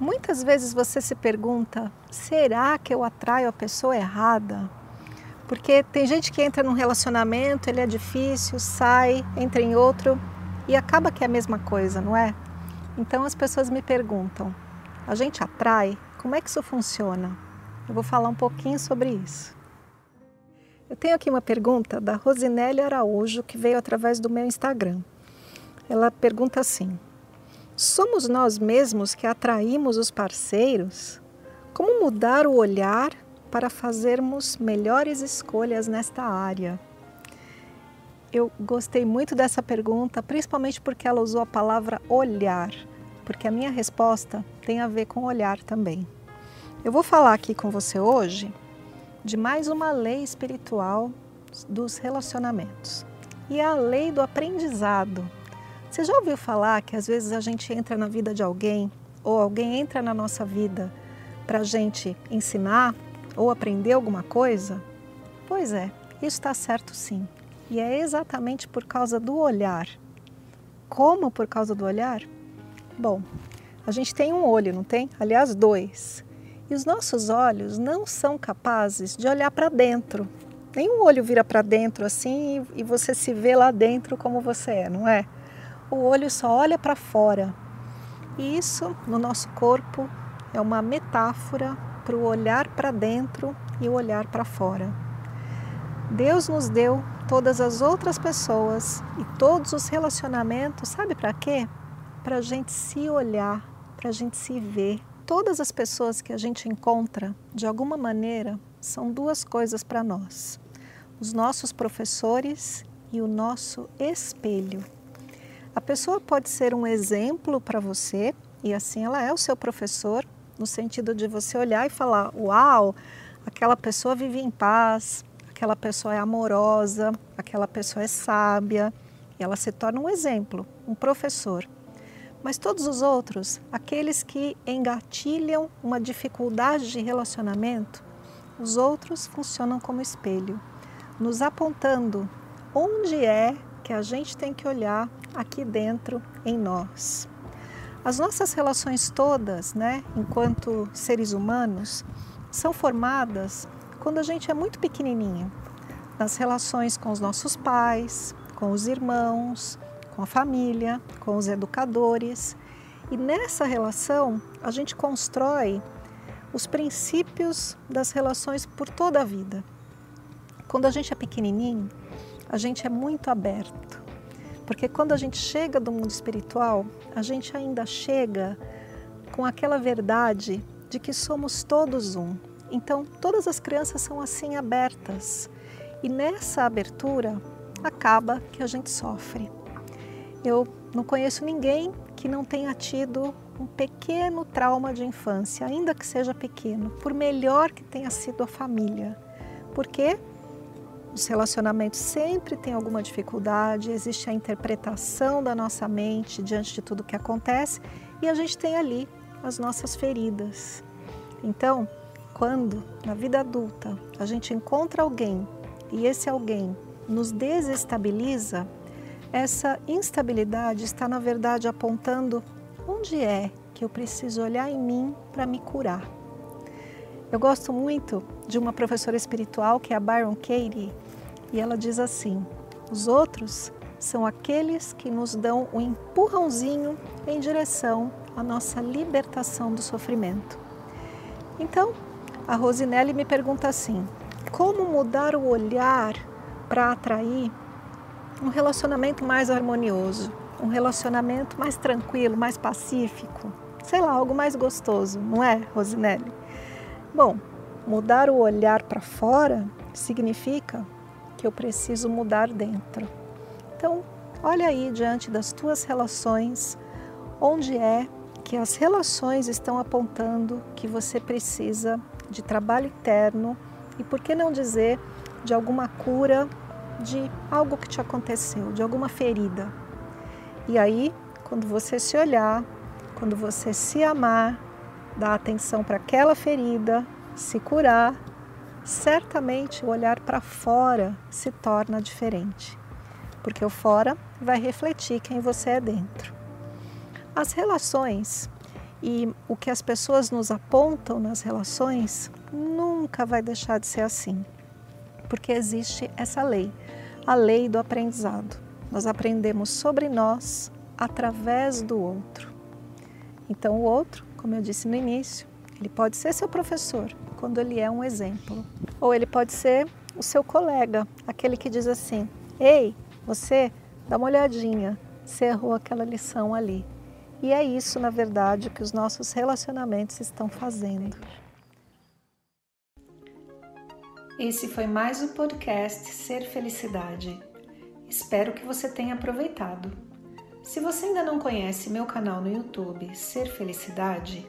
Muitas vezes você se pergunta: será que eu atraio a pessoa errada? Porque tem gente que entra num relacionamento, ele é difícil, sai, entra em outro e acaba que é a mesma coisa, não é? Então as pessoas me perguntam: a gente atrai? Como é que isso funciona? Eu vou falar um pouquinho sobre isso. Eu tenho aqui uma pergunta da Rosinelli Araújo que veio através do meu Instagram. Ela pergunta assim: Somos nós mesmos que atraímos os parceiros? Como mudar o olhar para fazermos melhores escolhas nesta área? Eu gostei muito dessa pergunta, principalmente porque ela usou a palavra olhar, porque a minha resposta tem a ver com olhar também. Eu vou falar aqui com você hoje de mais uma lei espiritual dos relacionamentos e é a lei do aprendizado você já ouviu falar que às vezes a gente entra na vida de alguém ou alguém entra na nossa vida para a gente ensinar ou aprender alguma coisa? Pois é, isso está certo sim. E é exatamente por causa do olhar. Como por causa do olhar? Bom, a gente tem um olho, não tem? Aliás, dois. E os nossos olhos não são capazes de olhar para dentro. Nenhum olho vira para dentro assim e você se vê lá dentro como você é, não é? O olho só olha para fora. E isso no nosso corpo é uma metáfora para o olhar para dentro e o olhar para fora. Deus nos deu todas as outras pessoas e todos os relacionamentos, sabe para quê? Para a gente se olhar, para a gente se ver. Todas as pessoas que a gente encontra, de alguma maneira, são duas coisas para nós: os nossos professores e o nosso espelho. A pessoa pode ser um exemplo para você e assim ela é o seu professor, no sentido de você olhar e falar: Uau, aquela pessoa vive em paz, aquela pessoa é amorosa, aquela pessoa é sábia. E ela se torna um exemplo, um professor. Mas todos os outros, aqueles que engatilham uma dificuldade de relacionamento, os outros funcionam como espelho, nos apontando onde é que a gente tem que olhar aqui dentro em nós. As nossas relações todas, né, enquanto seres humanos, são formadas quando a gente é muito pequenininho. Nas relações com os nossos pais, com os irmãos, com a família, com os educadores. E nessa relação, a gente constrói os princípios das relações por toda a vida. Quando a gente é pequenininho, a gente é muito aberto. Porque quando a gente chega do mundo espiritual, a gente ainda chega com aquela verdade de que somos todos um. Então, todas as crianças são assim abertas. E nessa abertura acaba que a gente sofre. Eu não conheço ninguém que não tenha tido um pequeno trauma de infância, ainda que seja pequeno, por melhor que tenha sido a família. Por quê? Os relacionamentos sempre têm alguma dificuldade, existe a interpretação da nossa mente diante de tudo que acontece e a gente tem ali as nossas feridas. Então, quando na vida adulta a gente encontra alguém e esse alguém nos desestabiliza, essa instabilidade está na verdade apontando onde é que eu preciso olhar em mim para me curar. Eu gosto muito de uma professora espiritual que é a Byron Katie, e ela diz assim: os outros são aqueles que nos dão um empurrãozinho em direção à nossa libertação do sofrimento. Então, a Rosinelli me pergunta assim: como mudar o olhar para atrair um relacionamento mais harmonioso, um relacionamento mais tranquilo, mais pacífico? Sei lá, algo mais gostoso, não é, Rosinelli? Bom, mudar o olhar para fora significa que eu preciso mudar dentro. Então, olha aí diante das tuas relações, onde é que as relações estão apontando que você precisa de trabalho interno e por que não dizer de alguma cura de algo que te aconteceu, de alguma ferida. E aí, quando você se olhar, quando você se amar, dar atenção para aquela ferida, se curar, certamente o olhar para fora se torna diferente, porque o fora vai refletir quem você é dentro. As relações e o que as pessoas nos apontam nas relações nunca vai deixar de ser assim, porque existe essa lei, a lei do aprendizado. Nós aprendemos sobre nós através do outro. Então, o outro, como eu disse no início, ele pode ser seu professor quando ele é um exemplo, ou ele pode ser o seu colega, aquele que diz assim: Ei, você, dá uma olhadinha, você errou aquela lição ali. E é isso, na verdade, que os nossos relacionamentos estão fazendo. Esse foi mais o podcast Ser Felicidade. Espero que você tenha aproveitado. Se você ainda não conhece meu canal no YouTube Ser Felicidade,